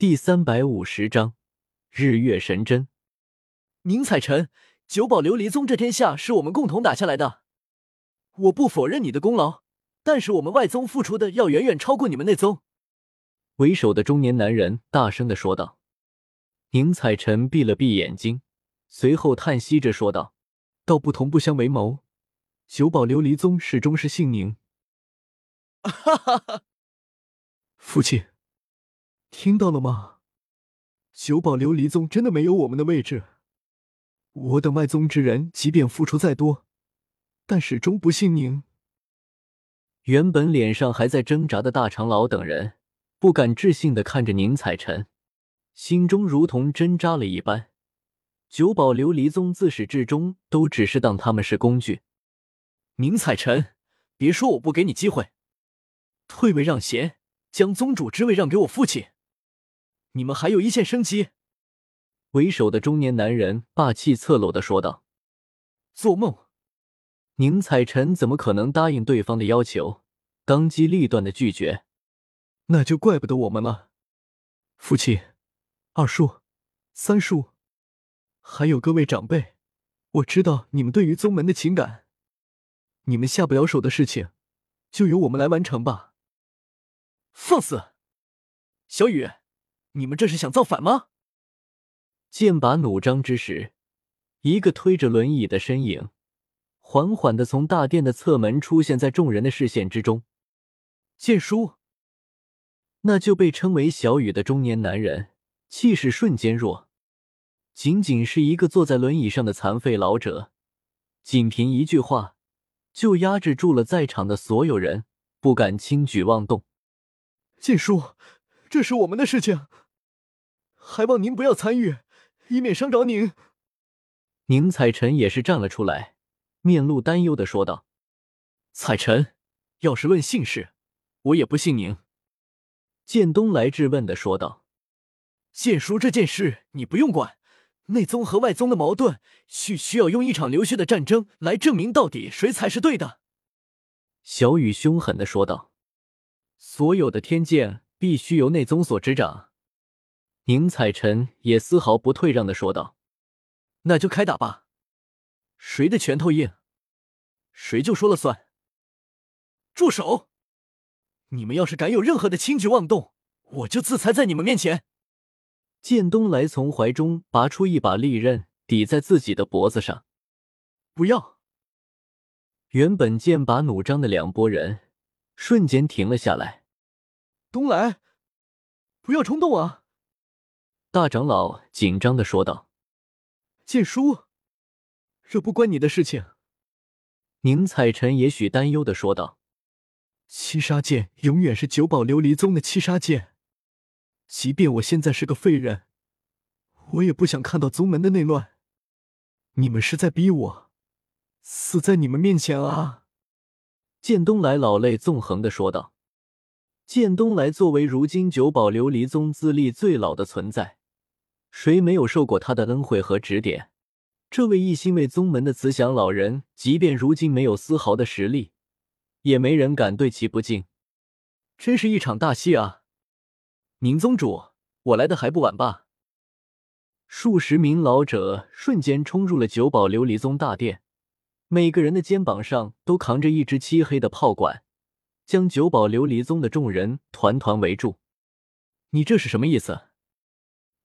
第三百五十章日月神针。宁采臣，九宝琉璃宗这天下是我们共同打下来的，我不否认你的功劳，但是我们外宗付出的要远远超过你们内宗。为首的中年男人大声的说道。宁采臣闭了闭眼睛，随后叹息着说道：“道不同不相为谋，九宝琉璃宗始终是姓宁。” 哈哈哈！父亲，听到了吗？九宝琉璃宗真的没有我们的位置。我等外宗之人，即便付出再多，但始终不信宁。原本脸上还在挣扎的大长老等人，不敢置信的看着宁采臣。心中如同针扎了一般，九宝琉璃宗自始至终都只是当他们是工具。宁采臣，别说我不给你机会，退位让贤，将宗主之位让给我父亲，你们还有一线生机。为首的中年男人霸气侧漏的说道：“做梦！宁采臣怎么可能答应对方的要求？当机立断的拒绝，那就怪不得我们了，父亲。”二叔、三叔，还有各位长辈，我知道你们对于宗门的情感，你们下不了手的事情，就由我们来完成吧。放肆！小雨，你们这是想造反吗？剑拔弩张之时，一个推着轮椅的身影缓缓的从大殿的侧门出现在众人的视线之中。剑叔，那就被称为小雨的中年男人。气势瞬间弱，仅仅是一个坐在轮椅上的残废老者，仅凭一句话就压制住了在场的所有人，不敢轻举妄动。剑叔，这是我们的事情，还望您不要参与，以免伤着您。宁采臣也是站了出来，面露担忧的说道：“采臣，要是论姓氏，我也不姓宁。”建东来质问的说道。剑叔，这件事你不用管。内宗和外宗的矛盾，需需要用一场流血的战争来证明到底谁才是对的。小雨凶狠的说道：“所有的天剑必须由内宗所执掌。”宁采臣也丝毫不退让的说道：“那就开打吧，谁的拳头硬，谁就说了算。”住手！你们要是敢有任何的轻举妄动，我就自裁在你们面前。剑东来从怀中拔出一把利刃，抵在自己的脖子上。不要！原本剑拔弩张的两拨人瞬间停了下来。东来，不要冲动啊！大长老紧张的说道。剑叔，这不关你的事情。宁采臣也许担忧的说道。七杀剑永远是九宝琉璃宗的七杀剑。即便我现在是个废人，我也不想看到宗门的内乱。你们是在逼我死在你们面前啊！剑东来老泪纵横的说道。剑东来作为如今九宝琉璃宗资历最老的存在，谁没有受过他的恩惠和指点？这位一心为宗门的慈祥老人，即便如今没有丝毫的实力，也没人敢对其不敬。真是一场大戏啊！宁宗主，我来的还不晚吧？数十名老者瞬间冲入了九宝琉璃宗大殿，每个人的肩膀上都扛着一只漆黑的炮管，将九宝琉璃宗的众人团团围住。你这是什么意思？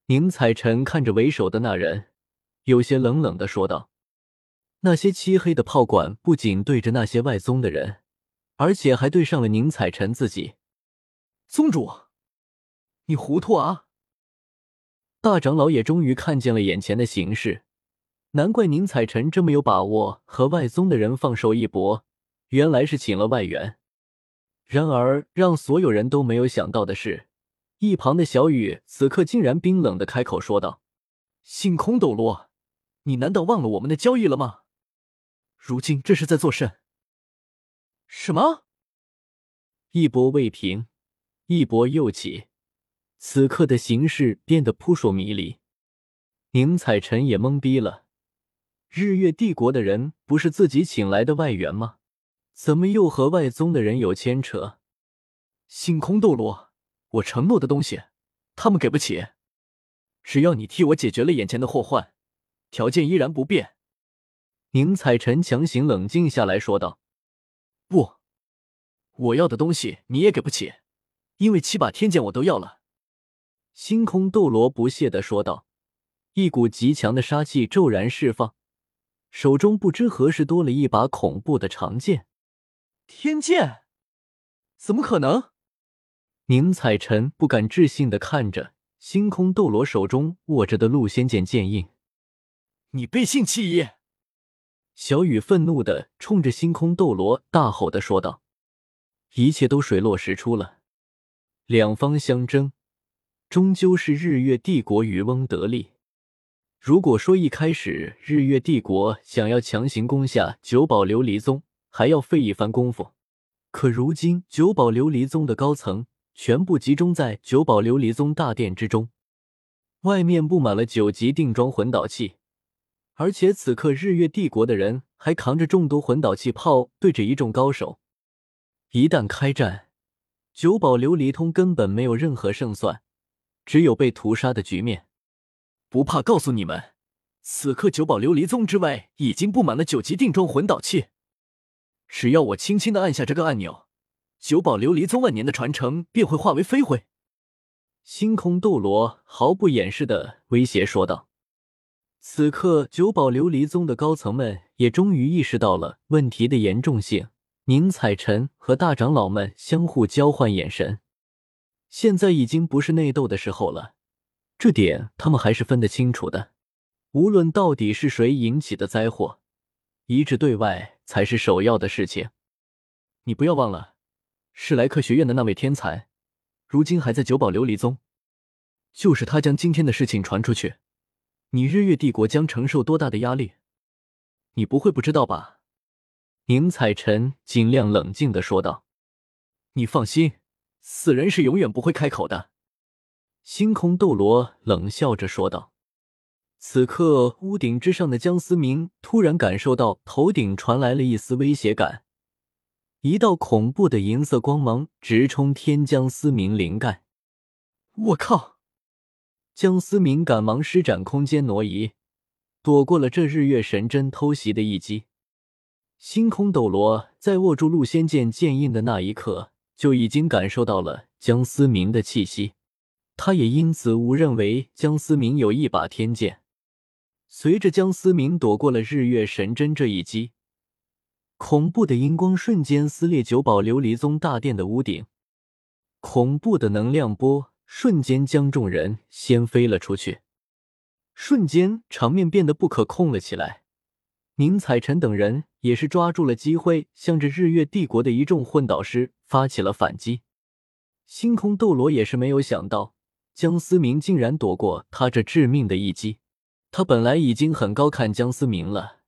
宁采臣看着为首的那人，有些冷冷的说道：“那些漆黑的炮管不仅对着那些外宗的人，而且还对上了宁采臣自己。”宗主。你糊涂啊！大长老也终于看见了眼前的形势，难怪宁采臣这么有把握和外宗的人放手一搏，原来是请了外援。然而让所有人都没有想到的是，一旁的小雨此刻竟然冰冷的开口说道：“星空斗罗，你难道忘了我们的交易了吗？如今这是在作甚？”什么？一波未平，一波又起。此刻的形势变得扑朔迷离，宁采臣也懵逼了。日月帝国的人不是自己请来的外援吗？怎么又和外宗的人有牵扯？星空斗罗，我承诺的东西，他们给不起。只要你替我解决了眼前的祸患，条件依然不变。宁采臣强行冷静下来说道：“不，我要的东西你也给不起，因为七把天剑我都要了。”星空斗罗不屑的说道，一股极强的杀气骤然释放，手中不知何时多了一把恐怖的长剑。天剑？怎么可能？宁采臣不敢置信的看着。星空斗罗手中握着的陆仙剑剑印，你背信弃义！小雨愤怒的冲着星空斗罗大吼的说道：“一切都水落石出了，两方相争，终究是日月帝国渔翁得利。如果说一开始日月帝国想要强行攻下九宝琉璃宗，还要费一番功夫，可如今九宝琉璃宗的高层……”全部集中在九宝琉璃宗大殿之中，外面布满了九级定装魂导器，而且此刻日月帝国的人还扛着众多魂导器炮，对着一众高手。一旦开战，九宝琉璃通根本没有任何胜算，只有被屠杀的局面。不怕告诉你们，此刻九宝琉璃宗之外已经布满了九级定装魂导器，只要我轻轻的按下这个按钮。九宝琉璃宗万年的传承便会化为飞灰。星空斗罗毫不掩饰的威胁说道。此刻，九宝琉璃宗的高层们也终于意识到了问题的严重性。宁采臣和大长老们相互交换眼神。现在已经不是内斗的时候了，这点他们还是分得清楚的。无论到底是谁引起的灾祸，一致对外才是首要的事情。你不要忘了。是莱克学院的那位天才，如今还在九宝琉璃宗。就是他将今天的事情传出去，你日月帝国将承受多大的压力？你不会不知道吧？宁采臣尽量冷静的说道。你放心，死人是永远不会开口的。星空斗罗冷笑着说道。此刻，屋顶之上的江思明突然感受到头顶传来了一丝威胁感。一道恐怖的银色光芒直冲天江思明灵盖，我靠！江思明赶忙施展空间挪移，躲过了这日月神针偷袭的一击。星空斗罗在握住陆仙剑剑印的那一刻，就已经感受到了江思明的气息，他也因此误认为江思明有一把天剑。随着江思明躲过了日月神针这一击。恐怖的荧光瞬间撕裂九宝琉璃宗大殿的屋顶，恐怖的能量波瞬间将众人掀飞了出去，瞬间场面变得不可控了起来。宁采臣等人也是抓住了机会，向着日月帝国的一众混导师发起了反击。星空斗罗也是没有想到，江思明竟然躲过他这致命的一击。他本来已经很高看江思明了。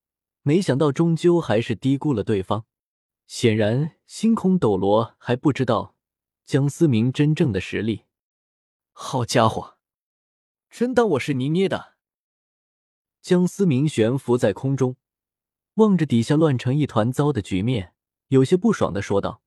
没想到，终究还是低估了对方。显然，星空斗罗还不知道江思明真正的实力。好家伙，真当我是泥捏的？江思明悬浮在空中，望着底下乱成一团糟的局面，有些不爽的说道。